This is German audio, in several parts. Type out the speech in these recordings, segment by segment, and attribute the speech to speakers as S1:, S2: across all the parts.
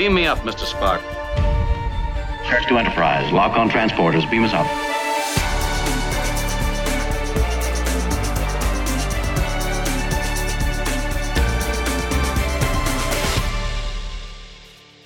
S1: Beam me up, Mr. Spock.
S2: Search to Enterprise. Lock on transporters. Beam us up.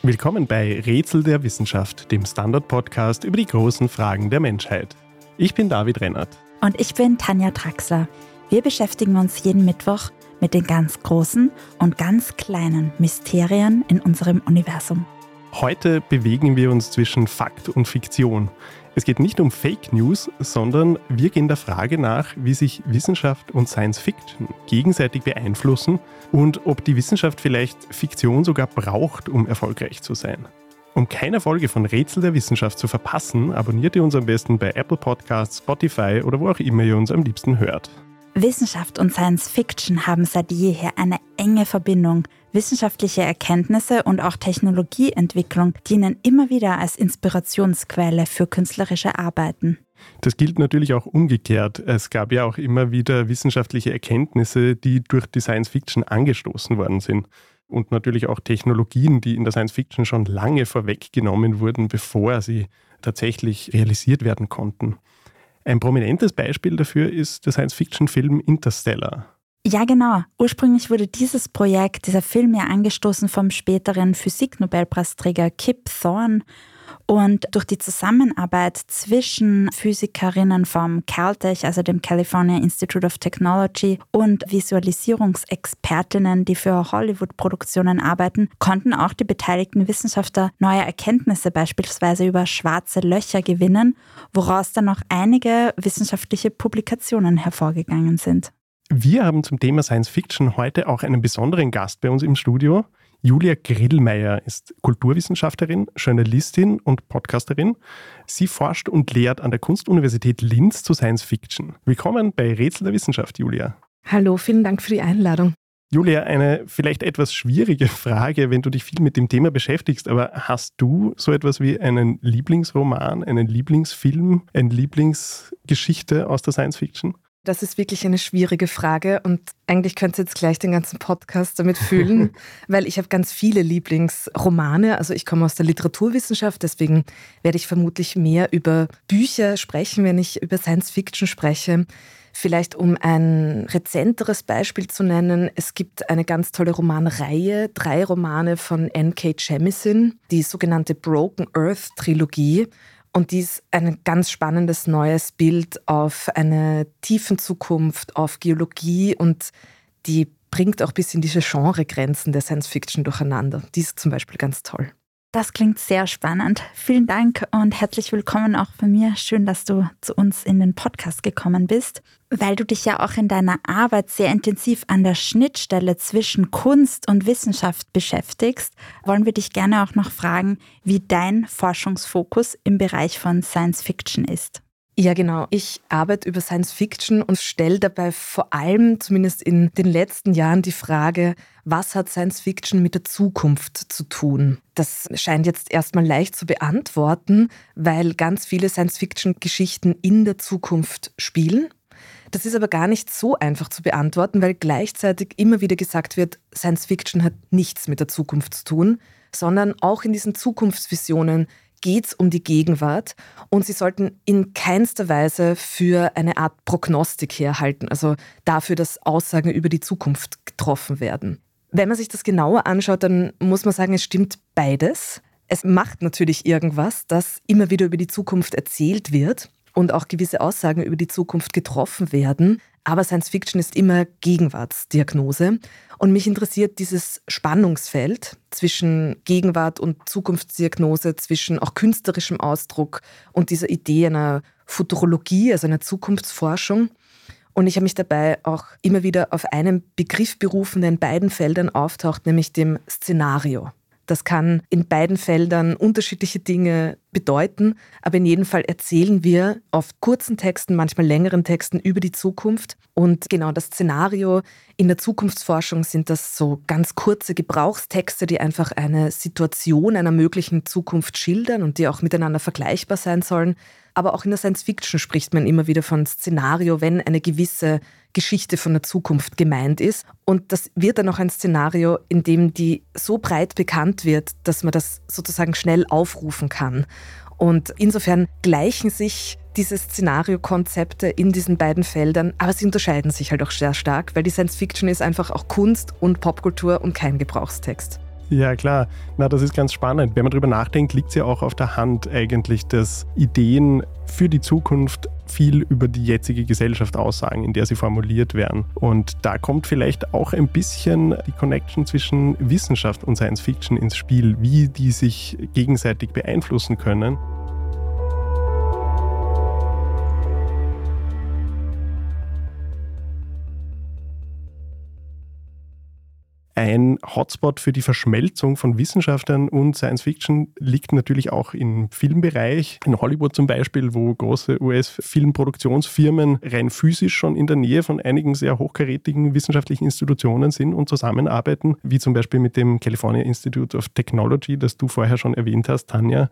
S3: Willkommen bei Rätsel der Wissenschaft, dem Standard-Podcast über die großen Fragen der Menschheit. Ich bin David Rennert.
S4: Und ich bin Tanja Traxler. Wir beschäftigen uns jeden Mittwoch mit den ganz großen und ganz kleinen Mysterien in unserem Universum.
S3: Heute bewegen wir uns zwischen Fakt und Fiktion. Es geht nicht um Fake News, sondern wir gehen der Frage nach, wie sich Wissenschaft und Science Fiction gegenseitig beeinflussen und ob die Wissenschaft vielleicht Fiktion sogar braucht, um erfolgreich zu sein. Um keine Folge von Rätsel der Wissenschaft zu verpassen, abonniert ihr uns am besten bei Apple Podcasts, Spotify oder wo auch immer ihr uns am liebsten hört.
S4: Wissenschaft und Science Fiction haben seit jeher eine enge Verbindung. Wissenschaftliche Erkenntnisse und auch Technologieentwicklung dienen immer wieder als Inspirationsquelle für künstlerische Arbeiten.
S3: Das gilt natürlich auch umgekehrt. Es gab ja auch immer wieder wissenschaftliche Erkenntnisse, die durch die Science Fiction angestoßen worden sind. Und natürlich auch Technologien, die in der Science Fiction schon lange vorweggenommen wurden, bevor sie tatsächlich realisiert werden konnten. Ein prominentes Beispiel dafür ist der Science-Fiction-Film Interstellar.
S4: Ja, genau. Ursprünglich wurde dieses Projekt, dieser Film ja angestoßen vom späteren Physiknobelpreisträger Kip Thorne und durch die Zusammenarbeit zwischen Physikerinnen vom Caltech, also dem California Institute of Technology, und Visualisierungsexpertinnen, die für Hollywood-Produktionen arbeiten, konnten auch die beteiligten Wissenschaftler neue Erkenntnisse beispielsweise über schwarze Löcher gewinnen, woraus dann noch einige wissenschaftliche Publikationen hervorgegangen sind.
S3: Wir haben zum Thema Science Fiction heute auch einen besonderen Gast bei uns im Studio. Julia Grillmeier ist Kulturwissenschaftlerin, Journalistin und Podcasterin. Sie forscht und lehrt an der Kunstuniversität Linz zu Science Fiction. Willkommen bei Rätsel der Wissenschaft, Julia.
S5: Hallo, vielen Dank für die Einladung.
S3: Julia, eine vielleicht etwas schwierige Frage, wenn du dich viel mit dem Thema beschäftigst, aber hast du so etwas wie einen Lieblingsroman, einen Lieblingsfilm, eine Lieblingsgeschichte aus der Science Fiction?
S5: Das ist wirklich eine schwierige Frage und eigentlich könnt ihr jetzt gleich den ganzen Podcast damit füllen, weil ich habe ganz viele Lieblingsromane. Also ich komme aus der Literaturwissenschaft, deswegen werde ich vermutlich mehr über Bücher sprechen, wenn ich über Science Fiction spreche. Vielleicht um ein rezenteres Beispiel zu nennen, es gibt eine ganz tolle Romanreihe, drei Romane von N.K. Jemisin, die sogenannte Broken Earth Trilogie. Und dies ein ganz spannendes neues Bild auf eine tiefen Zukunft, auf Geologie und die bringt auch ein bisschen diese Genregrenzen der Science Fiction durcheinander. Die ist zum Beispiel ganz toll.
S4: Das klingt sehr spannend. Vielen Dank und herzlich willkommen auch von mir. Schön, dass du zu uns in den Podcast gekommen bist, weil du dich ja auch in deiner Arbeit sehr intensiv an der Schnittstelle zwischen Kunst und Wissenschaft beschäftigst. Wollen wir dich gerne auch noch fragen, wie dein Forschungsfokus im Bereich von Science Fiction ist.
S5: Ja, genau. Ich arbeite über Science Fiction und stelle dabei vor allem, zumindest in den letzten Jahren, die Frage, was hat Science Fiction mit der Zukunft zu tun? Das scheint jetzt erstmal leicht zu beantworten, weil ganz viele Science Fiction-Geschichten in der Zukunft spielen. Das ist aber gar nicht so einfach zu beantworten, weil gleichzeitig immer wieder gesagt wird, Science Fiction hat nichts mit der Zukunft zu tun, sondern auch in diesen Zukunftsvisionen geht es um die Gegenwart und sie sollten in keinster Weise für eine Art Prognostik herhalten, also dafür, dass Aussagen über die Zukunft getroffen werden. Wenn man sich das genauer anschaut, dann muss man sagen, es stimmt beides. Es macht natürlich irgendwas, dass immer wieder über die Zukunft erzählt wird und auch gewisse Aussagen über die Zukunft getroffen werden. Aber Science Fiction ist immer Gegenwartsdiagnose. Und mich interessiert dieses Spannungsfeld zwischen Gegenwart und Zukunftsdiagnose, zwischen auch künstlerischem Ausdruck und dieser Idee einer Futurologie, also einer Zukunftsforschung. Und ich habe mich dabei auch immer wieder auf einen Begriff berufen, der in beiden Feldern auftaucht, nämlich dem Szenario. Das kann in beiden Feldern unterschiedliche Dinge bedeuten, aber in jedem Fall erzählen wir auf kurzen Texten, manchmal längeren Texten über die Zukunft. Und genau das Szenario in der Zukunftsforschung sind das so ganz kurze Gebrauchstexte, die einfach eine Situation einer möglichen Zukunft schildern und die auch miteinander vergleichbar sein sollen. Aber auch in der Science Fiction spricht man immer wieder von Szenario, wenn eine gewisse Geschichte von der Zukunft gemeint ist. Und das wird dann auch ein Szenario, in dem die so breit bekannt wird, dass man das sozusagen schnell aufrufen kann. Und insofern gleichen sich diese Szenariokonzepte in diesen beiden Feldern, aber sie unterscheiden sich halt auch sehr stark, weil die Science Fiction ist einfach auch Kunst und Popkultur und kein Gebrauchstext.
S3: Ja, klar. Na, das ist ganz spannend. Wenn man darüber nachdenkt, liegt es ja auch auf der Hand eigentlich, dass Ideen für die Zukunft viel über die jetzige Gesellschaft aussagen, in der sie formuliert werden. Und da kommt vielleicht auch ein bisschen die Connection zwischen Wissenschaft und Science Fiction ins Spiel, wie die sich gegenseitig beeinflussen können. Ein Hotspot für die Verschmelzung von Wissenschaftlern und Science Fiction liegt natürlich auch im Filmbereich. In Hollywood zum Beispiel, wo große US-Filmproduktionsfirmen rein physisch schon in der Nähe von einigen sehr hochkarätigen wissenschaftlichen Institutionen sind und zusammenarbeiten, wie zum Beispiel mit dem California Institute of Technology, das du vorher schon erwähnt hast, Tanja.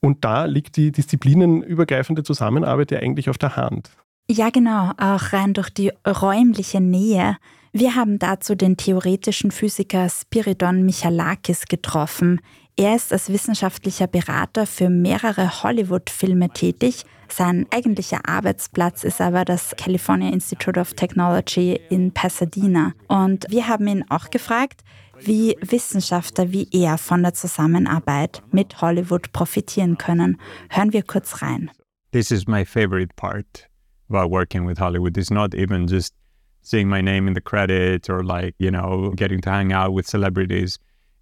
S3: Und da liegt die disziplinenübergreifende Zusammenarbeit ja eigentlich auf der Hand.
S4: Ja, genau, auch rein durch die räumliche Nähe. Wir haben dazu den theoretischen Physiker Spiridon Michalakis getroffen. Er ist als wissenschaftlicher Berater für mehrere Hollywood-Filme tätig. Sein eigentlicher Arbeitsplatz ist aber das California Institute of Technology in Pasadena. Und wir haben ihn auch gefragt, wie Wissenschaftler wie er von der Zusammenarbeit mit Hollywood profitieren können. Hören wir kurz rein.
S1: This is my favorite part about working with Hollywood. It's not even just seeing my name in the credits or like, you know, getting to hang out with celebrities.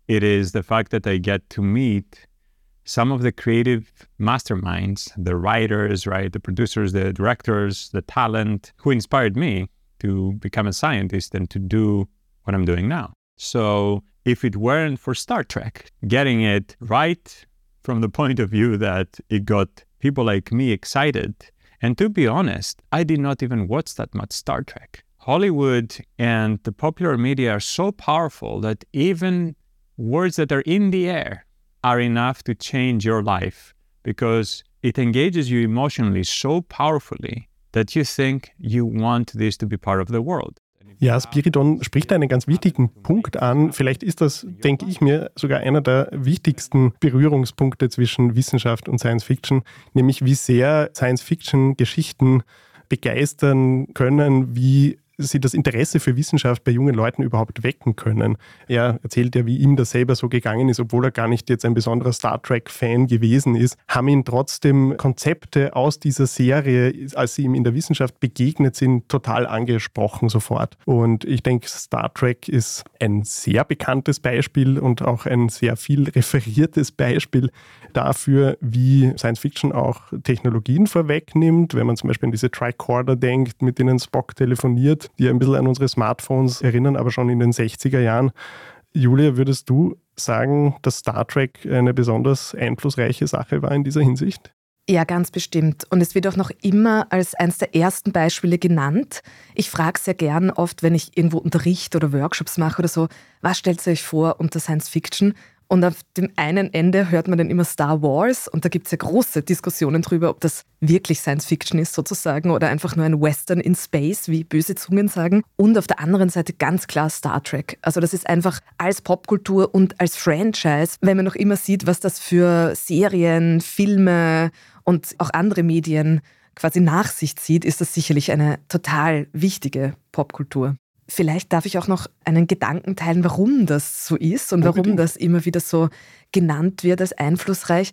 S1: It is the fact that I get to meet some of the creative masterminds, the writers, right, the producers, the directors, the talent who inspired me to become a scientist and to do what I'm doing now. So if it weren't for Star Trek, getting it right from the point of view that it got people like me excited. And to be honest, I did not even watch that much Star Trek. Hollywood and the popular media are so powerful that even words that are in the air are enough to change your life because it engages you emotionally so powerfully that you think you want this to be part of the world.
S3: Ja, Spiridon spricht einen ganz wichtigen Punkt an. Vielleicht ist das, denke ich mir, sogar einer der wichtigsten Berührungspunkte zwischen Wissenschaft und Science Fiction, nämlich wie sehr Science Fiction Geschichten begeistern können, wie sie das Interesse für Wissenschaft bei jungen Leuten überhaupt wecken können. Er erzählt ja, wie ihm das selber so gegangen ist, obwohl er gar nicht jetzt ein besonderer Star Trek-Fan gewesen ist, haben ihn trotzdem Konzepte aus dieser Serie, als sie ihm in der Wissenschaft begegnet sind, total angesprochen sofort. Und ich denke, Star Trek ist ein sehr bekanntes Beispiel und auch ein sehr viel referiertes Beispiel dafür, wie Science Fiction auch Technologien vorwegnimmt. Wenn man zum Beispiel an diese Tricorder denkt, mit denen Spock telefoniert, die ein bisschen an unsere Smartphones erinnern, aber schon in den 60er Jahren. Julia, würdest du sagen, dass Star Trek eine besonders einflussreiche Sache war in dieser Hinsicht?
S5: Ja, ganz bestimmt. Und es wird auch noch immer als eines der ersten Beispiele genannt. Ich frage sehr gern oft, wenn ich irgendwo Unterricht oder Workshops mache oder so, was stellt ihr euch vor unter Science Fiction? Und auf dem einen Ende hört man dann immer Star Wars und da gibt es ja große Diskussionen darüber, ob das wirklich Science Fiction ist sozusagen oder einfach nur ein Western in Space, wie böse Zungen sagen. Und auf der anderen Seite ganz klar Star Trek. Also das ist einfach als Popkultur und als Franchise, wenn man noch immer sieht, was das für Serien, Filme und auch andere Medien quasi nach sich zieht, ist das sicherlich eine total wichtige Popkultur. Vielleicht darf ich auch noch einen Gedanken teilen, warum das so ist und warum das immer wieder so genannt wird als einflussreich.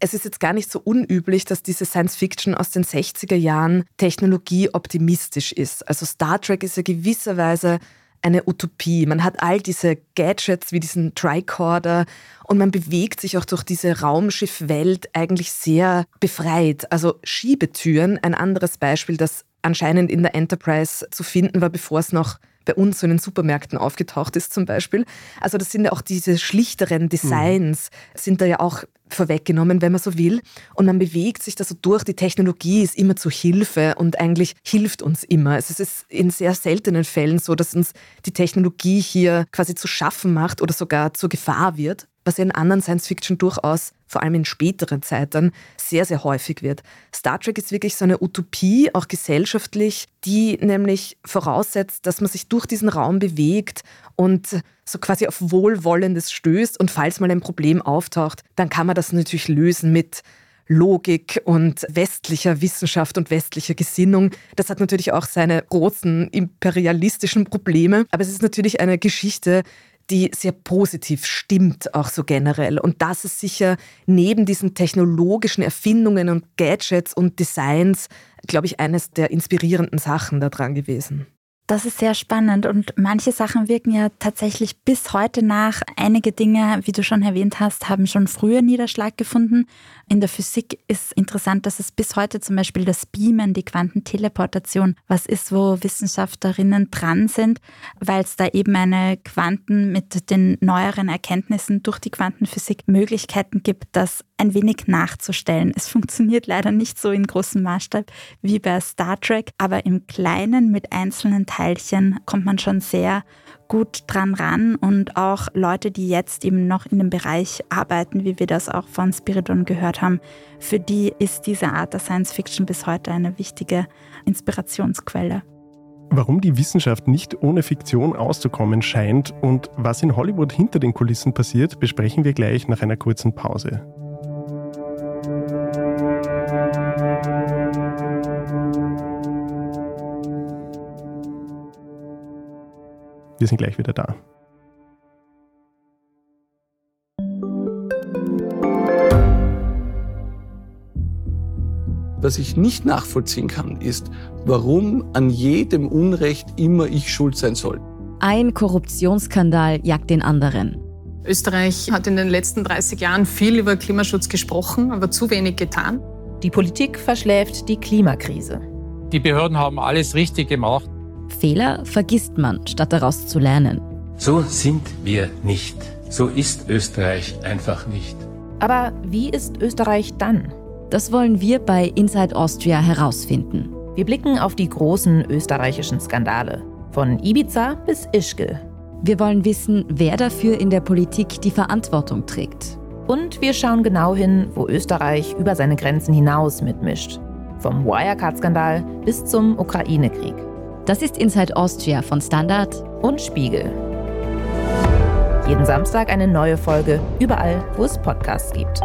S5: Es ist jetzt gar nicht so unüblich, dass diese Science Fiction aus den 60er Jahren technologieoptimistisch ist. Also Star Trek ist ja gewisserweise eine Utopie. Man hat all diese Gadgets wie diesen Tricorder und man bewegt sich auch durch diese Raumschiffwelt eigentlich sehr befreit. Also Schiebetüren, ein anderes Beispiel, das anscheinend in der Enterprise zu finden war, bevor es noch bei uns so in den Supermärkten aufgetaucht ist zum Beispiel. Also das sind ja auch diese schlichteren Designs, mhm. sind da ja auch vorweggenommen, wenn man so will. Und man bewegt sich da so durch. Die Technologie ist immer zu Hilfe und eigentlich hilft uns immer. Also es ist in sehr seltenen Fällen so, dass uns die Technologie hier quasi zu schaffen macht oder sogar zur Gefahr wird. Was in anderen Science-Fiction durchaus, vor allem in späteren Zeiten, sehr, sehr häufig wird. Star Trek ist wirklich so eine Utopie, auch gesellschaftlich, die nämlich voraussetzt, dass man sich durch diesen Raum bewegt und so quasi auf Wohlwollendes stößt und falls mal ein Problem auftaucht, dann kann man das natürlich lösen mit Logik und westlicher Wissenschaft und westlicher Gesinnung. Das hat natürlich auch seine großen imperialistischen Probleme, aber es ist natürlich eine Geschichte, die sehr positiv stimmt, auch so generell. Und das ist sicher neben diesen technologischen Erfindungen und Gadgets und Designs, glaube ich, eines der inspirierenden Sachen daran gewesen.
S4: Das ist sehr spannend und manche Sachen wirken ja tatsächlich bis heute nach. Einige Dinge, wie du schon erwähnt hast, haben schon früher Niederschlag gefunden. In der Physik ist interessant, dass es bis heute zum Beispiel das Beamen, die Quantenteleportation, was ist, wo Wissenschaftlerinnen dran sind, weil es da eben eine Quanten mit den neueren Erkenntnissen durch die Quantenphysik Möglichkeiten gibt, das ein wenig nachzustellen. Es funktioniert leider nicht so in großem Maßstab wie bei Star Trek, aber im Kleinen mit einzelnen Teilchen kommt man schon sehr gut dran ran und auch Leute, die jetzt eben noch in dem Bereich arbeiten, wie wir das auch von Spiridon gehört haben, für die ist diese Art der Science Fiction bis heute eine wichtige Inspirationsquelle.
S3: Warum die Wissenschaft nicht ohne Fiktion auszukommen scheint und was in Hollywood hinter den Kulissen passiert, besprechen wir gleich nach einer kurzen Pause. Wir sind gleich wieder da.
S6: Was ich nicht nachvollziehen kann, ist, warum an jedem Unrecht immer ich schuld sein soll.
S7: Ein Korruptionsskandal jagt den anderen.
S8: Österreich hat in den letzten 30 Jahren viel über Klimaschutz gesprochen, aber zu wenig getan.
S9: Die Politik verschläft die Klimakrise.
S10: Die Behörden haben alles richtig gemacht.
S7: Fehler vergisst man, statt daraus zu lernen.
S11: So sind wir nicht. So ist Österreich einfach nicht.
S9: Aber wie ist Österreich dann?
S7: Das wollen wir bei Inside Austria herausfinden.
S9: Wir blicken auf die großen österreichischen Skandale. Von Ibiza bis Ischgl.
S7: Wir wollen wissen, wer dafür in der Politik die Verantwortung trägt.
S9: Und wir schauen genau hin, wo Österreich über seine Grenzen hinaus mitmischt. Vom Wirecard-Skandal bis zum Ukraine-Krieg.
S7: Das ist Inside Austria von Standard
S9: und Spiegel. Jeden Samstag eine neue Folge, überall, wo es Podcasts gibt.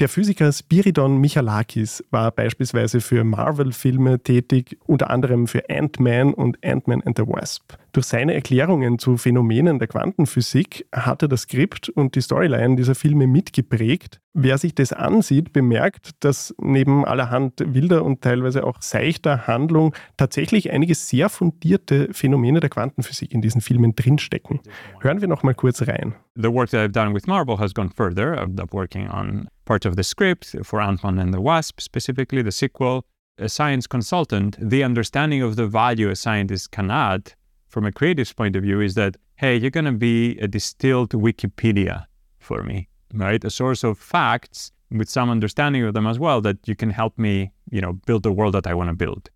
S3: Der Physiker Spiridon Michalakis war beispielsweise für Marvel-Filme tätig, unter anderem für Ant-Man und Ant-Man and the Wasp. Durch seine Erklärungen zu Phänomenen der Quantenphysik hat er das Skript und die Storyline dieser Filme mitgeprägt. Wer sich das ansieht, bemerkt, dass neben allerhand wilder und teilweise auch seichter Handlung tatsächlich einige sehr fundierte Phänomene der Quantenphysik in diesen Filmen drinstecken. Hören wir noch mal kurz rein.
S1: The work that I've done with Marvel has gone further. I've working on part of the script for Ant-Man and the Wasp, specifically the sequel. A science consultant, the understanding of the value a scientist can add from a creative point of view is that, hey, you're going to be a distilled Wikipedia for me, right? A source of facts with some understanding of them as well that you can help me, you know, build the world that I want to build.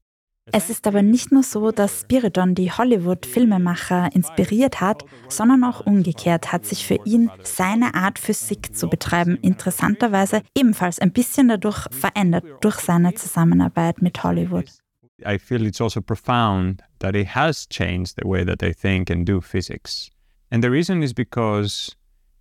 S4: Es ist aber nicht nur so, dass Spiridon die Hollywood-Filmemacher inspiriert hat, sondern auch umgekehrt hat sich für ihn seine Art Physik zu betreiben interessanterweise ebenfalls ein bisschen dadurch verändert durch seine Zusammenarbeit mit Hollywood.
S1: I feel it's also profound that it has changed the way that they think and do physics. And the reason is because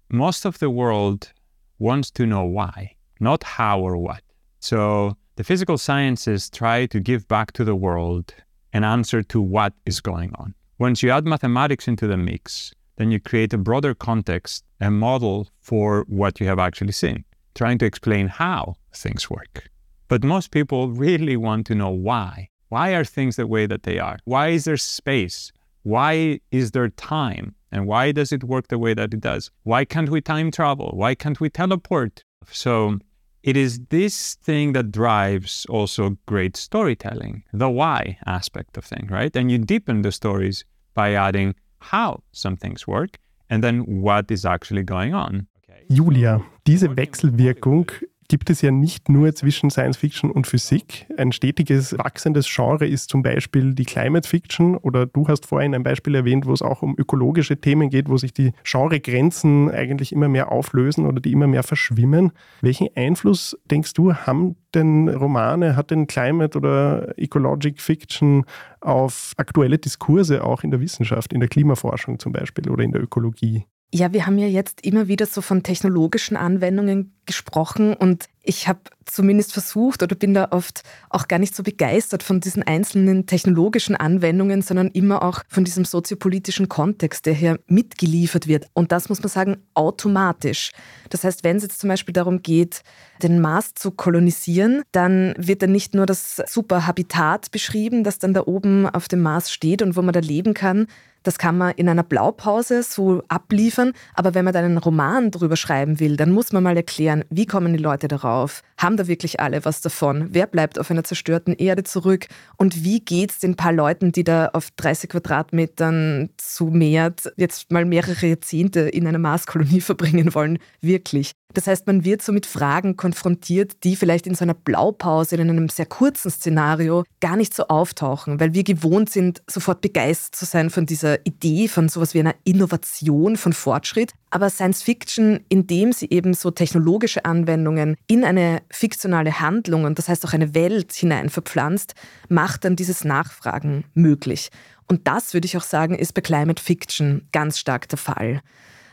S1: most of the world wants to know why, not how or what. So the physical sciences try to give back to the world an answer to what is going on. Once you add mathematics into the mix, then you create a broader context, a model for what you have actually seen, trying to explain how things work. But most people really want to know why. Why are things the way that they are? Why is there space? Why is there time? And why does it work the way that it does? Why can't we time travel? Why can't we teleport? So it is this thing that drives also great storytelling, the why aspect of things, right? And you deepen the stories by adding how some things work and then what is actually going on.
S3: Julia, diese Wechselwirkung gibt es ja nicht nur zwischen Science Fiction und Physik. Ein stetiges, wachsendes Genre ist zum Beispiel die Climate Fiction oder du hast vorhin ein Beispiel erwähnt, wo es auch um ökologische Themen geht, wo sich die Genregrenzen eigentlich immer mehr auflösen oder die immer mehr verschwimmen. Welchen Einfluss, denkst du, haben denn Romane, hat denn Climate oder Ecologic Fiction auf aktuelle Diskurse auch in der Wissenschaft, in der Klimaforschung zum Beispiel oder in der Ökologie?
S5: Ja, wir haben ja jetzt immer wieder so von technologischen Anwendungen gesprochen und ich habe zumindest versucht oder bin da oft auch gar nicht so begeistert von diesen einzelnen technologischen Anwendungen, sondern immer auch von diesem soziopolitischen Kontext, der hier mitgeliefert wird. Und das muss man sagen, automatisch. Das heißt, wenn es jetzt zum Beispiel darum geht, den Mars zu kolonisieren, dann wird dann nicht nur das super Habitat beschrieben, das dann da oben auf dem Mars steht und wo man da leben kann, das kann man in einer Blaupause so abliefern, aber wenn man dann einen Roman darüber schreiben will, dann muss man mal erklären, wie kommen die Leute darauf? Haben da wirklich alle was davon? Wer bleibt auf einer zerstörten Erde zurück? Und wie geht es den paar Leuten, die da auf 30 Quadratmetern zu Meert jetzt mal mehrere Jahrzehnte in einer Marskolonie verbringen wollen, wirklich? Das heißt, man wird so mit Fragen konfrontiert, die vielleicht in so einer Blaupause, in einem sehr kurzen Szenario gar nicht so auftauchen, weil wir gewohnt sind, sofort begeistert zu sein von dieser Idee, von sowas wie einer Innovation, von Fortschritt. Aber Science Fiction, indem sie eben so technologische Anwendungen in eine fiktionale Handlung und das heißt auch eine Welt hinein verpflanzt, macht dann dieses Nachfragen möglich. Und das, würde ich auch sagen, ist bei Climate Fiction ganz stark der Fall.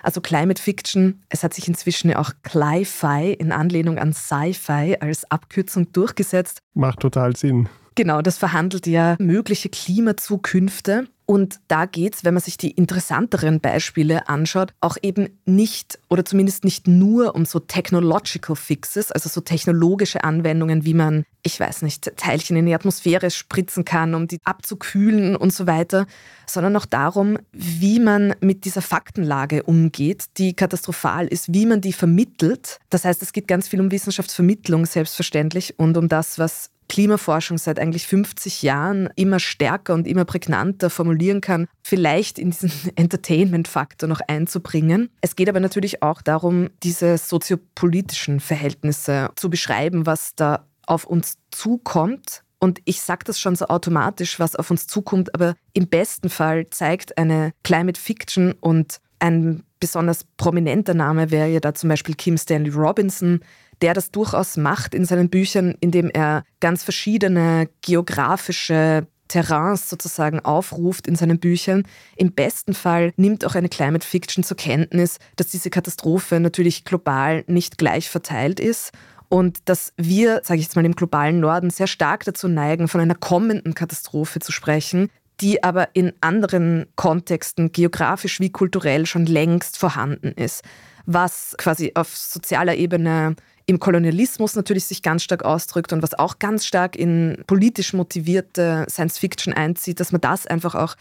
S5: Also Climate Fiction, es hat sich inzwischen ja auch Cli-Fi in Anlehnung an Sci-Fi als Abkürzung durchgesetzt.
S3: Macht total Sinn.
S5: Genau, das verhandelt ja mögliche Klimazukünfte und da geht es, wenn man sich die interessanteren Beispiele anschaut, auch eben nicht oder zumindest nicht nur um so Technological Fixes, also so technologische Anwendungen, wie man, ich weiß nicht, Teilchen in die Atmosphäre spritzen kann, um die abzukühlen und so weiter, sondern auch darum, wie man mit dieser Faktenlage umgeht, die katastrophal ist, wie man die vermittelt. Das heißt, es geht ganz viel um Wissenschaftsvermittlung selbstverständlich und um das, was Klimaforschung seit eigentlich 50 Jahren immer stärker und immer prägnanter formulieren kann, vielleicht in diesen Entertainment-Faktor noch einzubringen. Es geht aber natürlich auch darum, diese soziopolitischen Verhältnisse zu beschreiben, was da auf uns zukommt. Und ich sage das schon so automatisch, was auf uns zukommt, aber im besten Fall zeigt eine Climate Fiction und ein besonders prominenter Name wäre ja da zum Beispiel Kim Stanley Robinson, der das durchaus macht in seinen Büchern, indem er ganz verschiedene geografische Terrains sozusagen aufruft in seinen Büchern. Im besten Fall nimmt auch eine Climate Fiction zur Kenntnis, dass diese Katastrophe natürlich global nicht gleich verteilt ist und dass wir, sage ich jetzt mal, im globalen Norden sehr stark dazu neigen, von einer kommenden Katastrophe zu sprechen, die aber in anderen Kontexten, geografisch wie kulturell, schon längst vorhanden ist, was quasi auf sozialer Ebene im Kolonialismus natürlich sich ganz stark ausdrückt und was auch ganz stark in politisch motivierte Science Fiction einzieht, dass man das einfach auch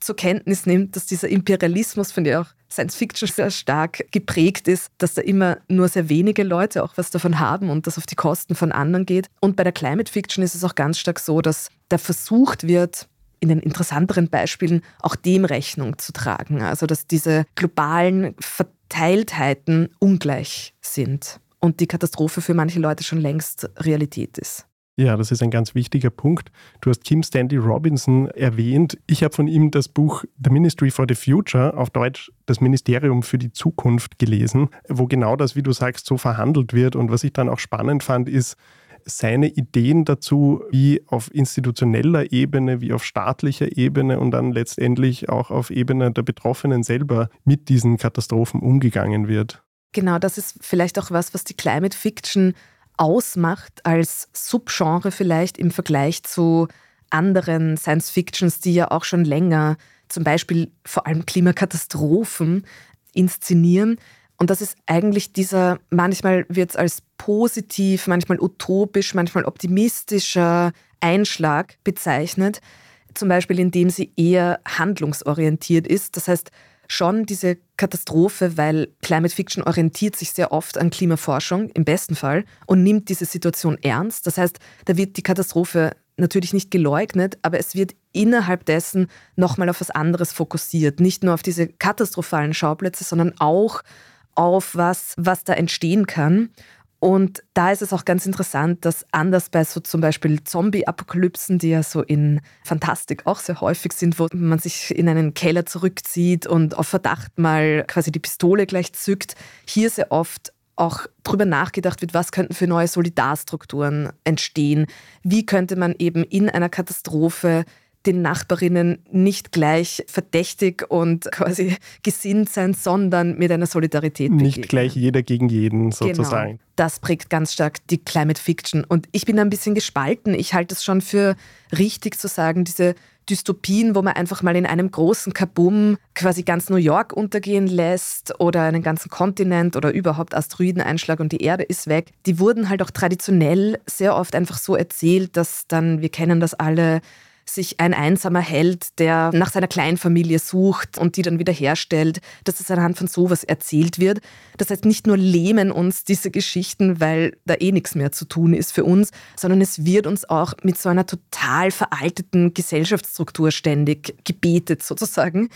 S5: zur Kenntnis nimmt, dass dieser Imperialismus, von der auch Science Fiction sehr stark geprägt ist, dass da immer nur sehr wenige Leute auch was davon haben und das auf die Kosten von anderen geht. Und bei der Climate Fiction ist es auch ganz stark so, dass da versucht wird, in den interessanteren Beispielen auch dem Rechnung zu tragen. Also dass diese globalen Verteiltheiten ungleich sind und die Katastrophe für manche Leute schon längst Realität ist.
S3: Ja, das ist ein ganz wichtiger Punkt. Du hast Kim Stanley Robinson erwähnt. Ich habe von ihm das Buch The Ministry for the Future, auf Deutsch das Ministerium für die Zukunft gelesen, wo genau das, wie du sagst, so verhandelt wird. Und was ich dann auch spannend fand, ist, seine Ideen dazu, wie auf institutioneller Ebene, wie auf staatlicher Ebene und dann letztendlich auch auf Ebene der Betroffenen selber mit diesen Katastrophen umgegangen wird.
S5: Genau, das ist vielleicht auch was, was die Climate Fiction ausmacht als Subgenre vielleicht im Vergleich zu anderen Science Fictions, die ja auch schon länger zum Beispiel vor allem Klimakatastrophen inszenieren. Und das ist eigentlich dieser, manchmal wird es als positiv, manchmal utopisch, manchmal optimistischer Einschlag bezeichnet. Zum Beispiel, indem sie eher handlungsorientiert ist. Das heißt, schon diese Katastrophe, weil Climate Fiction orientiert sich sehr oft an Klimaforschung, im besten Fall, und nimmt diese Situation ernst. Das heißt, da wird die Katastrophe natürlich nicht geleugnet, aber es wird innerhalb dessen nochmal auf was anderes fokussiert. Nicht nur auf diese katastrophalen Schauplätze, sondern auch auf was, was da entstehen kann. Und da ist es auch ganz interessant, dass anders bei so zum Beispiel Zombie-Apokalypsen, die ja so in Fantastik auch sehr häufig sind, wo man sich in einen Keller zurückzieht und auf Verdacht mal quasi die Pistole gleich zückt, hier sehr oft auch darüber nachgedacht wird, was könnten für neue Solidarstrukturen entstehen, wie könnte man eben in einer Katastrophe den Nachbarinnen nicht gleich verdächtig und quasi gesinnt sein, sondern mit einer Solidarität
S3: begegnen. Nicht gleich jeder gegen jeden sozusagen.
S5: Genau. Das prägt ganz stark die Climate Fiction. Und ich bin ein bisschen gespalten. Ich halte es schon für richtig zu sagen, diese Dystopien, wo man einfach mal in einem großen Kabum quasi ganz New York untergehen lässt oder einen ganzen Kontinent oder überhaupt Asteroideneinschlag und die Erde ist weg, die wurden halt auch traditionell sehr oft einfach so erzählt, dass dann, wir kennen das alle, sich ein einsamer Held, der nach seiner Kleinfamilie sucht und die dann wieder herstellt, dass es anhand von sowas erzählt wird. Das heißt, nicht nur lähmen uns diese Geschichten, weil da eh nichts mehr zu tun ist für uns, sondern es wird uns auch mit so einer total veralteten Gesellschaftsstruktur ständig gebetet sozusagen.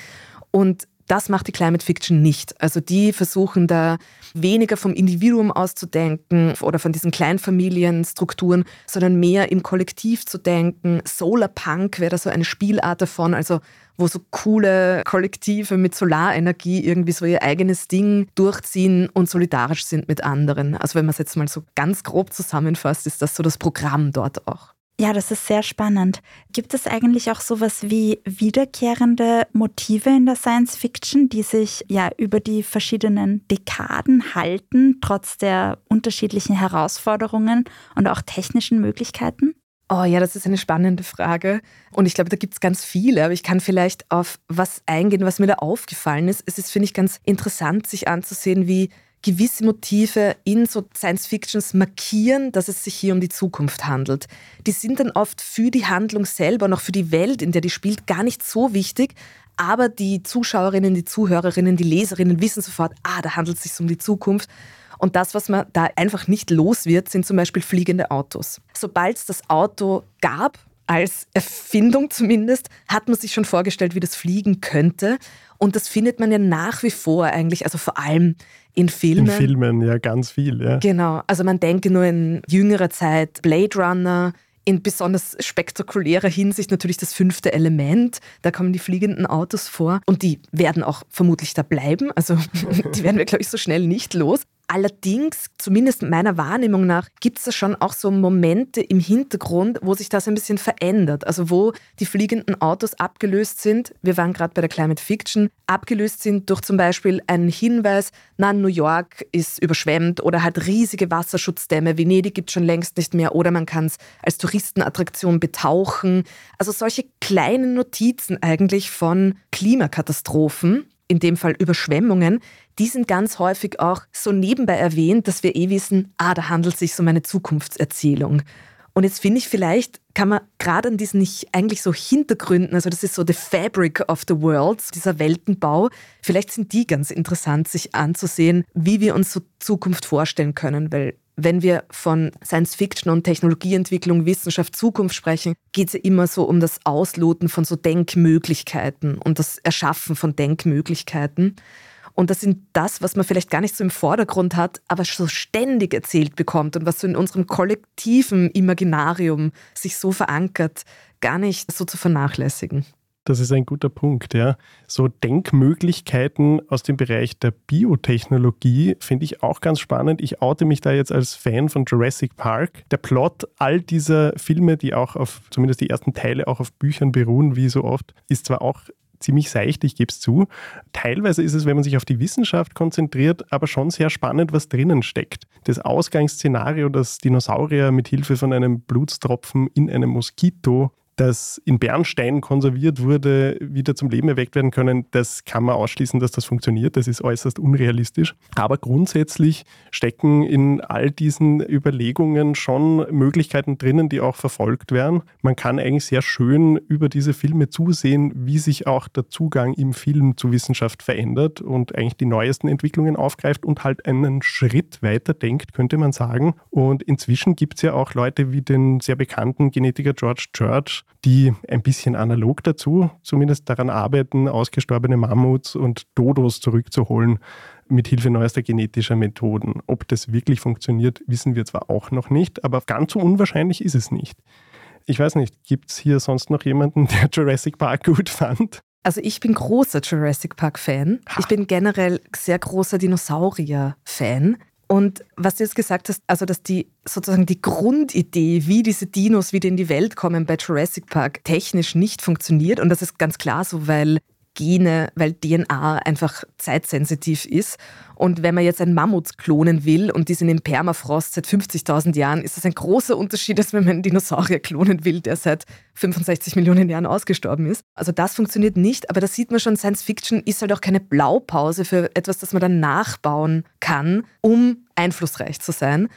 S5: Und das macht die Climate Fiction nicht. Also die versuchen da weniger vom Individuum auszudenken oder von diesen Kleinfamilienstrukturen, sondern mehr im Kollektiv zu denken. Solarpunk wäre da so eine Spielart davon, also wo so coole Kollektive mit Solarenergie irgendwie so ihr eigenes Ding durchziehen und solidarisch sind mit anderen. Also wenn man es jetzt mal so ganz grob zusammenfasst, ist das so das Programm dort auch.
S4: Ja, das ist sehr spannend. Gibt es eigentlich auch sowas wie wiederkehrende Motive in der Science Fiction, die sich ja über die verschiedenen Dekaden halten, trotz der unterschiedlichen Herausforderungen und auch technischen Möglichkeiten?
S5: Oh ja, das ist eine spannende Frage. Und ich glaube, da gibt es ganz viele, aber ich kann vielleicht auf was eingehen, was mir da aufgefallen ist. Es ist, finde ich, ganz interessant, sich anzusehen, wie gewisse Motive in so Science-Fictions markieren, dass es sich hier um die Zukunft handelt. Die sind dann oft für die Handlung selber und auch für die Welt, in der die spielt, gar nicht so wichtig. Aber die Zuschauerinnen, die Zuhörerinnen, die Leserinnen wissen sofort, ah, da handelt es sich um die Zukunft. Und das, was man da einfach nicht los wird, sind zum Beispiel fliegende Autos. Sobald es das Auto gab, als Erfindung zumindest, hat man sich schon vorgestellt, wie das fliegen könnte. Und das findet man ja nach wie vor eigentlich, also vor allem in Filmen.
S3: In Filmen, ja, ganz viel, ja.
S5: Genau, also man denke nur in jüngerer Zeit Blade Runner, in besonders spektakulärer Hinsicht natürlich das fünfte Element. Da kommen die fliegenden Autos vor und die werden auch vermutlich da bleiben. Also die werden wir, glaube ich, so schnell nicht los. Allerdings, zumindest meiner Wahrnehmung nach, gibt es da schon auch so Momente im Hintergrund, wo sich das ein bisschen verändert. Also wo die fliegenden Autos abgelöst sind, wir waren gerade bei der Climate Fiction, abgelöst sind durch zum Beispiel einen Hinweis, na, New York ist überschwemmt oder hat riesige Wasserschutzdämme, Venedig gibt es schon längst nicht mehr. Oder man kann es als Touristenattraktion betauchen. Also solche kleinen Notizen eigentlich von Klimakatastrophen, in dem Fall Überschwemmungen, die sind ganz häufig auch so nebenbei erwähnt, dass wir eh wissen, ah, da handelt es sich um eine Zukunftserzählung. Und jetzt finde ich, vielleicht kann man gerade an diesen nicht eigentlich so Hintergründen, also das ist so the fabric of the world, dieser Weltenbau, vielleicht sind die ganz interessant, sich anzusehen, wie wir uns so Zukunft vorstellen können, weil wenn wir von Science Fiction und Technologieentwicklung, Wissenschaft, Zukunft sprechen, geht es ja immer so um das Ausloten von so Denkmöglichkeiten und das Erschaffen von Denkmöglichkeiten. Und das sind das, was man vielleicht gar nicht so im Vordergrund hat, aber so ständig erzählt bekommt und was so in unserem kollektiven Imaginarium sich so verankert, gar nicht so zu vernachlässigen.
S3: Das ist ein guter Punkt, ja. So Denkmöglichkeiten aus dem Bereich der Biotechnologie finde ich auch ganz spannend. Ich oute mich da jetzt als Fan von Jurassic Park. Der Plot all dieser Filme, die auch auf, zumindest die ersten Teile auch auf Büchern beruhen, wie so oft, ist zwar auch ziemlich seicht, ich gebe es zu. Teilweise ist es, wenn man sich auf die Wissenschaft konzentriert, aber schon sehr spannend, was drinnen steckt. Das Ausgangsszenario, dass Dinosaurier mit Hilfe von einem Blutstropfen in einem Moskito das in Bernstein konserviert wurde, wieder zum Leben erweckt werden können, das kann man ausschließen, dass das funktioniert. Das ist äußerst unrealistisch. Aber grundsätzlich stecken in all diesen Überlegungen schon Möglichkeiten drinnen, die auch verfolgt werden. Man kann eigentlich sehr schön über diese Filme zusehen, wie sich auch der Zugang im Film zu Wissenschaft verändert und eigentlich die neuesten Entwicklungen aufgreift und halt einen Schritt weiter denkt, könnte man sagen. Und inzwischen gibt es ja auch Leute wie den sehr bekannten Genetiker George Church, die ein bisschen analog dazu zumindest daran arbeiten, ausgestorbene Mammuts und Dodos zurückzuholen mit Hilfe neuester genetischer Methoden. Ob das wirklich funktioniert, wissen wir zwar auch noch nicht, aber ganz so unwahrscheinlich ist es nicht. Ich weiß nicht, gibt es hier sonst noch jemanden, der Jurassic Park gut fand?
S5: Also ich bin großer Jurassic Park-Fan. Ich bin generell sehr großer Dinosaurier-Fan. Und was du jetzt gesagt hast, also dass die sozusagen die Grundidee, wie diese Dinos wieder in die Welt kommen bei Jurassic Park, technisch nicht funktioniert. Und das ist ganz klar so, weil Gene, weil DNA einfach zeitsensitiv ist. Und wenn man jetzt einen Mammut klonen will und die sind im Permafrost seit 50.000 Jahren, ist das ein großer Unterschied, als wenn man einen Dinosaurier klonen will, der seit 65 Millionen Jahren ausgestorben ist. Also das funktioniert nicht, aber da sieht man schon, Science Fiction ist halt auch keine Blaupause für etwas, das man dann nachbauen kann, um einflussreich zu sein.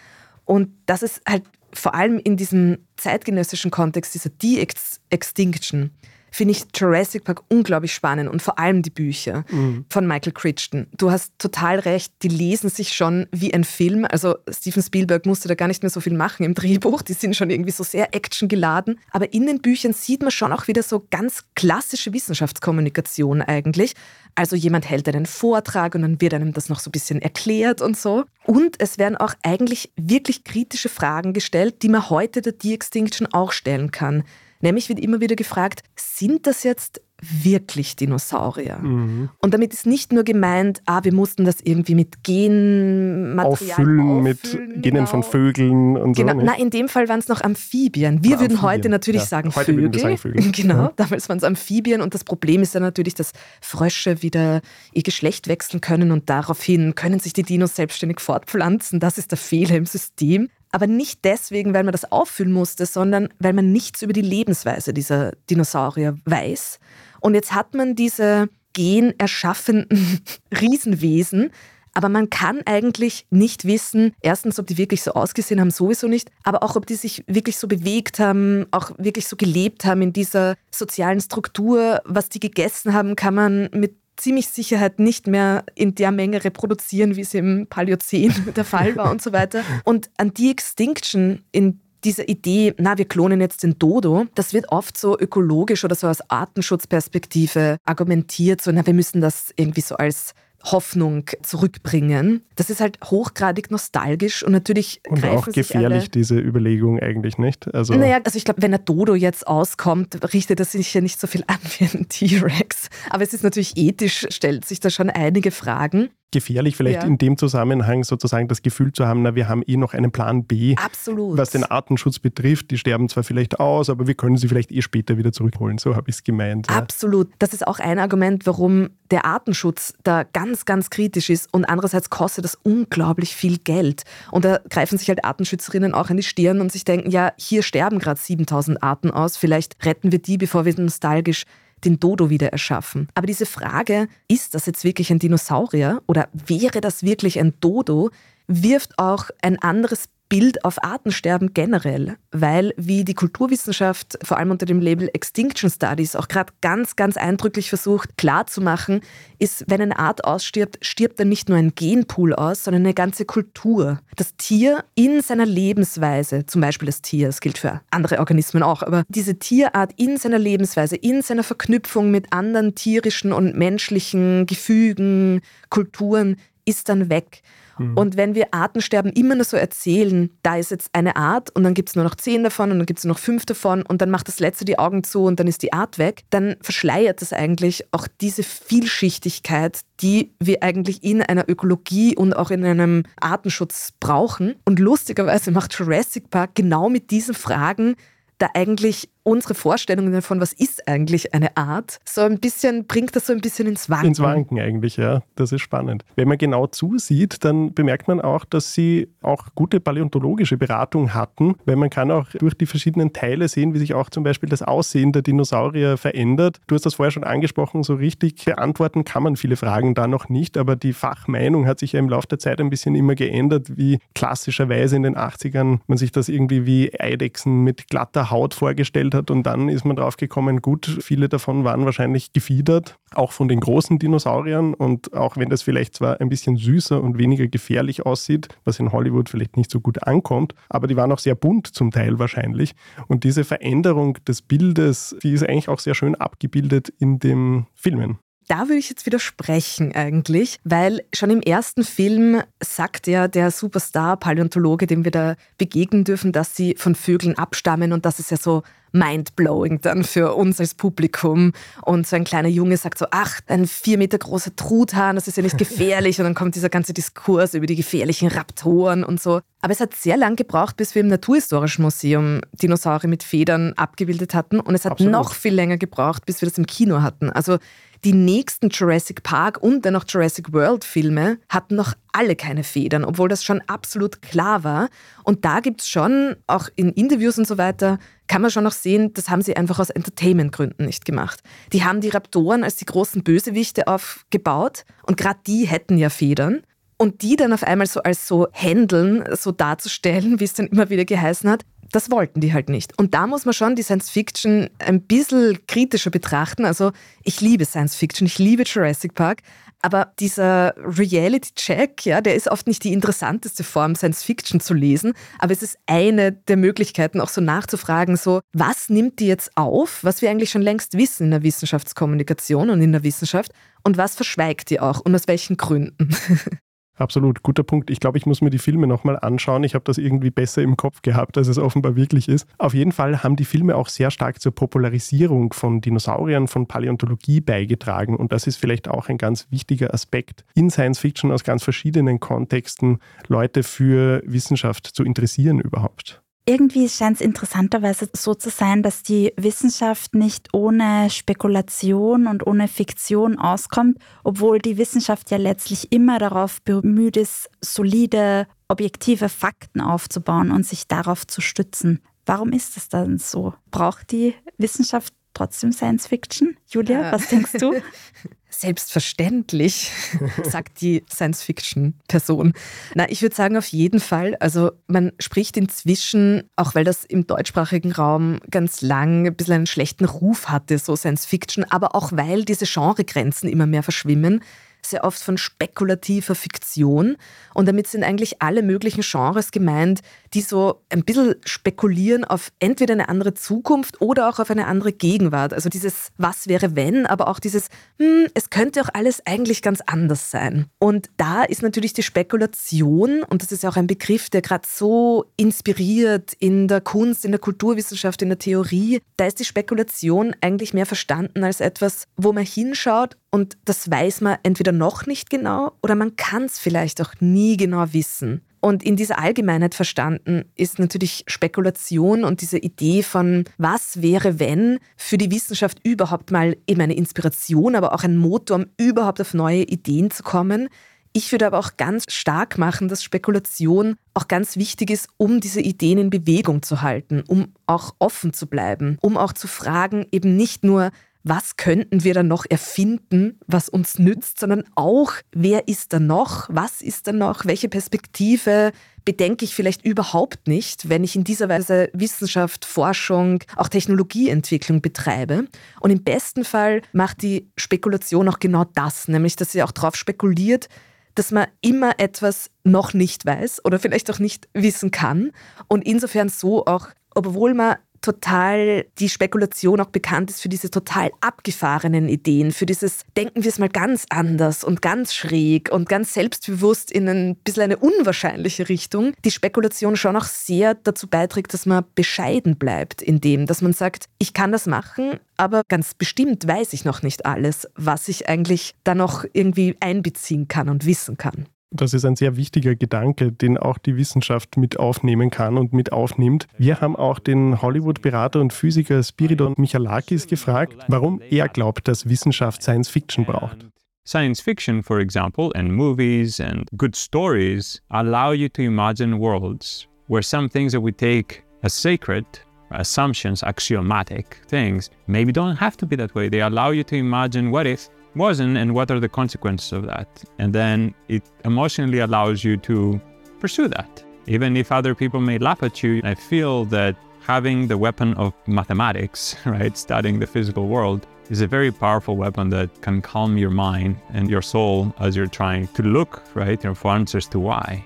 S5: Und das ist halt vor allem in diesem zeitgenössischen Kontext, dieser De-Extinction finde ich Jurassic Park unglaublich spannend und vor allem die Bücher mhm. von Michael Crichton. Du hast total recht, die lesen sich schon wie ein Film. Also Steven Spielberg musste da gar nicht mehr so viel machen im Drehbuch. Die sind schon irgendwie so sehr actiongeladen. Aber in den Büchern sieht man schon auch wieder so ganz klassische Wissenschaftskommunikation eigentlich. Also jemand hält einen Vortrag und dann wird einem das noch so ein bisschen erklärt und so. Und es werden auch eigentlich wirklich kritische Fragen gestellt, die man heute der De-Extinction auch stellen kann. Nämlich wird immer wieder gefragt, sind das jetzt wirklich Dinosaurier? Mhm. Und damit ist nicht nur gemeint, ah, wir mussten das irgendwie mit Genmaterial
S3: auffüllen, auffüllen mit genau. Genen von Vögeln und
S5: genau.
S3: so.
S5: Genau, na, in dem Fall waren es noch Amphibien. Wir ja, würden Amphibien. heute natürlich ja. sagen, heute Vögel. sagen Vögel. Genau, ja. damals waren es Amphibien und das Problem ist ja natürlich, dass Frösche wieder ihr Geschlecht wechseln können und daraufhin können sich die Dinos selbstständig fortpflanzen. Das ist der Fehler im System aber nicht deswegen, weil man das auffüllen musste, sondern weil man nichts über die Lebensweise dieser Dinosaurier weiß. Und jetzt hat man diese generschaffenden Riesenwesen, aber man kann eigentlich nicht wissen, erstens, ob die wirklich so ausgesehen haben, sowieso nicht, aber auch, ob die sich wirklich so bewegt haben, auch wirklich so gelebt haben in dieser sozialen Struktur. Was die gegessen haben, kann man mit ziemlich Sicherheit nicht mehr in der Menge reproduzieren, wie es im Paläozän der Fall war und so weiter. Und an die Extinction in dieser Idee, na, wir klonen jetzt den Dodo, das wird oft so ökologisch oder so aus Artenschutzperspektive argumentiert, so, na, wir müssen das irgendwie so als Hoffnung zurückbringen. Das ist halt hochgradig nostalgisch und natürlich
S3: und auch gefährlich diese Überlegung eigentlich nicht.
S5: Also naja, also ich glaube, wenn der Dodo jetzt auskommt, richtet er sich ja nicht so viel an wie ein T-Rex. Aber es ist natürlich ethisch stellt sich da schon einige Fragen
S3: gefährlich, vielleicht ja. in dem Zusammenhang sozusagen das Gefühl zu haben, na, wir haben eh noch einen Plan B,
S5: Absolut.
S3: was den Artenschutz betrifft. Die sterben zwar vielleicht aus, aber wir können sie vielleicht eh später wieder zurückholen. So habe ich es gemeint.
S5: Ja. Absolut. Das ist auch ein Argument, warum der Artenschutz da ganz, ganz kritisch ist und andererseits kostet das unglaublich viel Geld. Und da greifen sich halt Artenschützerinnen auch an die Stirn und sich denken, ja, hier sterben gerade 7000 Arten aus, vielleicht retten wir die, bevor wir nostalgisch den Dodo wieder erschaffen. Aber diese Frage, ist das jetzt wirklich ein Dinosaurier oder wäre das wirklich ein Dodo, wirft auch ein anderes Bild auf Artensterben generell, weil wie die Kulturwissenschaft vor allem unter dem Label Extinction Studies auch gerade ganz, ganz eindrücklich versucht klarzumachen, ist, wenn eine Art ausstirbt, stirbt dann nicht nur ein Genpool aus, sondern eine ganze Kultur. Das Tier in seiner Lebensweise, zum Beispiel das Tier, das gilt für andere Organismen auch, aber diese Tierart in seiner Lebensweise, in seiner Verknüpfung mit anderen tierischen und menschlichen Gefügen, Kulturen, ist dann weg. Mhm. Und wenn wir Artensterben immer nur so erzählen, da ist jetzt eine Art und dann gibt es nur noch zehn davon und dann gibt es nur noch fünf davon und dann macht das letzte die Augen zu und dann ist die Art weg, dann verschleiert das eigentlich auch diese Vielschichtigkeit, die wir eigentlich in einer Ökologie und auch in einem Artenschutz brauchen. Und lustigerweise macht Jurassic Park genau mit diesen Fragen da eigentlich unsere Vorstellungen davon, was ist eigentlich eine Art, so ein bisschen, bringt das so ein bisschen ins Wanken.
S3: Ins Wanken eigentlich, ja. Das ist spannend. Wenn man genau zusieht, dann bemerkt man auch, dass sie auch gute paläontologische Beratung hatten, weil man kann auch durch die verschiedenen Teile sehen, wie sich auch zum Beispiel das Aussehen der Dinosaurier verändert. Du hast das vorher schon angesprochen, so richtig beantworten kann man viele Fragen da noch nicht, aber die Fachmeinung hat sich ja im Laufe der Zeit ein bisschen immer geändert, wie klassischerweise in den 80ern man sich das irgendwie wie Eidechsen mit glatter Haut vorgestellt hat. Und dann ist man drauf gekommen, gut, viele davon waren wahrscheinlich gefiedert, auch von den großen Dinosauriern. Und auch wenn das vielleicht zwar ein bisschen süßer und weniger gefährlich aussieht, was in Hollywood vielleicht nicht so gut ankommt, aber die waren auch sehr bunt zum Teil wahrscheinlich. Und diese Veränderung des Bildes, die ist eigentlich auch sehr schön abgebildet in den Filmen.
S5: Da würde ich jetzt widersprechen eigentlich, weil schon im ersten Film sagt ja der Superstar-Paläontologe, dem wir da begegnen dürfen, dass sie von Vögeln abstammen und das ist ja so mindblowing dann für uns als Publikum. Und so ein kleiner Junge sagt so, ach, ein vier Meter großer Truthahn, das ist ja nicht gefährlich. Und dann kommt dieser ganze Diskurs über die gefährlichen Raptoren und so. Aber es hat sehr lang gebraucht, bis wir im Naturhistorischen Museum Dinosaurier mit Federn abgebildet hatten. Und es hat Absolut. noch viel länger gebraucht, bis wir das im Kino hatten. Also die nächsten Jurassic Park und dann noch Jurassic World Filme hatten noch alle keine Federn, obwohl das schon absolut klar war. Und da gibt es schon, auch in Interviews und so weiter, kann man schon noch sehen, das haben sie einfach aus Entertainment-Gründen nicht gemacht. Die haben die Raptoren als die großen Bösewichte aufgebaut und gerade die hätten ja Federn. Und die dann auf einmal so als so Händeln so darzustellen, wie es dann immer wieder geheißen hat, das wollten die halt nicht. Und da muss man schon die Science Fiction ein bisschen kritischer betrachten. Also ich liebe Science Fiction, ich liebe Jurassic Park, aber dieser Reality-Check, ja, der ist oft nicht die interessanteste Form, Science Fiction zu lesen, aber es ist eine der Möglichkeiten, auch so nachzufragen, so, was nimmt die jetzt auf, was wir eigentlich schon längst wissen in der Wissenschaftskommunikation und in der Wissenschaft und was verschweigt die auch und aus welchen Gründen?
S3: Absolut, guter Punkt. Ich glaube, ich muss mir die Filme nochmal anschauen. Ich habe das irgendwie besser im Kopf gehabt, als es offenbar wirklich ist. Auf jeden Fall haben die Filme auch sehr stark zur Popularisierung von Dinosauriern, von Paläontologie beigetragen. Und das ist vielleicht auch ein ganz wichtiger Aspekt in Science Fiction aus ganz verschiedenen Kontexten, Leute für Wissenschaft zu interessieren überhaupt.
S4: Irgendwie scheint es interessanterweise so zu sein, dass die Wissenschaft nicht ohne Spekulation und ohne Fiktion auskommt, obwohl die Wissenschaft ja letztlich immer darauf bemüht ist, solide, objektive Fakten aufzubauen und sich darauf zu stützen. Warum ist das dann so? Braucht die Wissenschaft trotzdem Science Fiction? Julia, was denkst du?
S5: Selbstverständlich, sagt die Science-Fiction-Person. Na, ich würde sagen, auf jeden Fall. Also man spricht inzwischen, auch weil das im deutschsprachigen Raum ganz lang ein bisschen einen schlechten Ruf hatte, so Science-Fiction, aber auch weil diese Genregrenzen immer mehr verschwimmen, sehr oft von spekulativer Fiktion. Und damit sind eigentlich alle möglichen Genres gemeint, die so ein bisschen spekulieren auf entweder eine andere Zukunft oder auch auf eine andere Gegenwart. Also dieses Was wäre wenn, aber auch dieses hm, es könnte auch alles eigentlich ganz anders sein. Und da ist natürlich die Spekulation, und das ist ja auch ein Begriff, der gerade so inspiriert in der Kunst, in der Kulturwissenschaft, in der Theorie, da ist die Spekulation eigentlich mehr verstanden als etwas, wo man hinschaut und das weiß man entweder noch nicht genau oder man kann es vielleicht auch nie genau wissen. Und in dieser Allgemeinheit verstanden ist natürlich Spekulation und diese Idee von, was wäre, wenn, für die Wissenschaft überhaupt mal eben eine Inspiration, aber auch ein Motor, um überhaupt auf neue Ideen zu kommen. Ich würde aber auch ganz stark machen, dass Spekulation auch ganz wichtig ist, um diese Ideen in Bewegung zu halten, um auch offen zu bleiben, um auch zu fragen, eben nicht nur, was könnten wir dann noch erfinden, was uns nützt, sondern auch, wer ist da noch, was ist da noch, welche Perspektive bedenke ich vielleicht überhaupt nicht, wenn ich in dieser Weise Wissenschaft, Forschung, auch Technologieentwicklung betreibe. Und im besten Fall macht die Spekulation auch genau das, nämlich dass sie auch darauf spekuliert, dass man immer etwas noch nicht weiß oder vielleicht auch nicht wissen kann. Und insofern so auch, obwohl man total die Spekulation auch bekannt ist für diese total abgefahrenen Ideen, für dieses Denken wir es mal ganz anders und ganz schräg und ganz selbstbewusst in ein bisschen eine unwahrscheinliche Richtung, die Spekulation schon auch sehr dazu beiträgt, dass man bescheiden bleibt in dem, dass man sagt, ich kann das machen, aber ganz bestimmt weiß ich noch nicht alles, was ich eigentlich da noch irgendwie einbeziehen kann und wissen kann.
S3: Das ist ein sehr wichtiger Gedanke, den auch die Wissenschaft mit aufnehmen kann und mit aufnimmt. Wir haben auch den Hollywood-Berater und Physiker Spiridon Michalakis gefragt, warum er glaubt, dass Wissenschaft Science Fiction braucht.
S1: Science fiction, for example, and movies and good stories allow you to imagine worlds where some things that we take as sacred assumptions, axiomatic things, maybe don't have to be that way. They allow you to imagine what if wasn't and what are the consequences of that. And then it emotionally allows you to pursue that. Even if other people may laugh at you, I feel that having the weapon of mathematics, right, studying the physical world, is a very powerful weapon that can calm your mind and your soul as you're trying to look, right, for answers to why.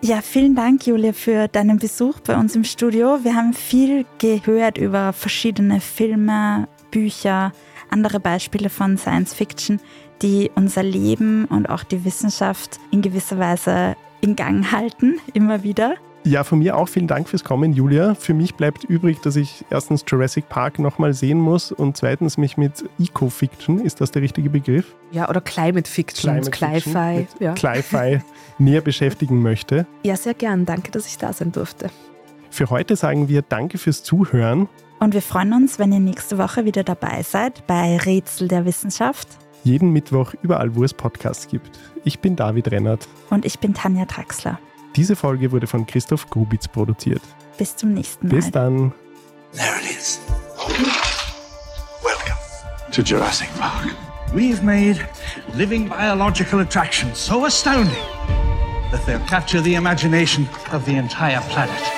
S4: Ja, vielen Dank, Julia, für deinen Besuch bei uns im Studio. Wir haben viel gehört über verschiedene Filme, Bücher, andere Beispiele von Science Fiction, die unser Leben und auch die Wissenschaft in gewisser Weise in Gang halten, immer wieder.
S3: Ja, von mir auch vielen Dank fürs Kommen, Julia. Für mich bleibt übrig, dass ich erstens Jurassic Park nochmal sehen muss und zweitens mich mit Eco-Fiction, ist das der richtige Begriff?
S5: Ja, oder Climate Fiction, Cli-Fi.
S3: Ja. Cli-Fi näher beschäftigen möchte.
S5: Ja, sehr gern. Danke, dass ich da sein durfte.
S3: Für heute sagen wir Danke fürs Zuhören.
S4: Und wir freuen uns, wenn ihr nächste Woche wieder dabei seid bei Rätsel der Wissenschaft.
S3: Jeden Mittwoch überall, wo es Podcasts gibt. Ich bin David Rennert.
S4: Und ich bin Tanja Traxler.
S3: Diese Folge wurde von Christoph Grubitz produziert.
S4: Bis zum nächsten Mal.
S3: Bis dann.
S12: There it is. Welcome to Jurassic Park. We've made living biological attractions so astounding that they'll capture the imagination of the entire planet.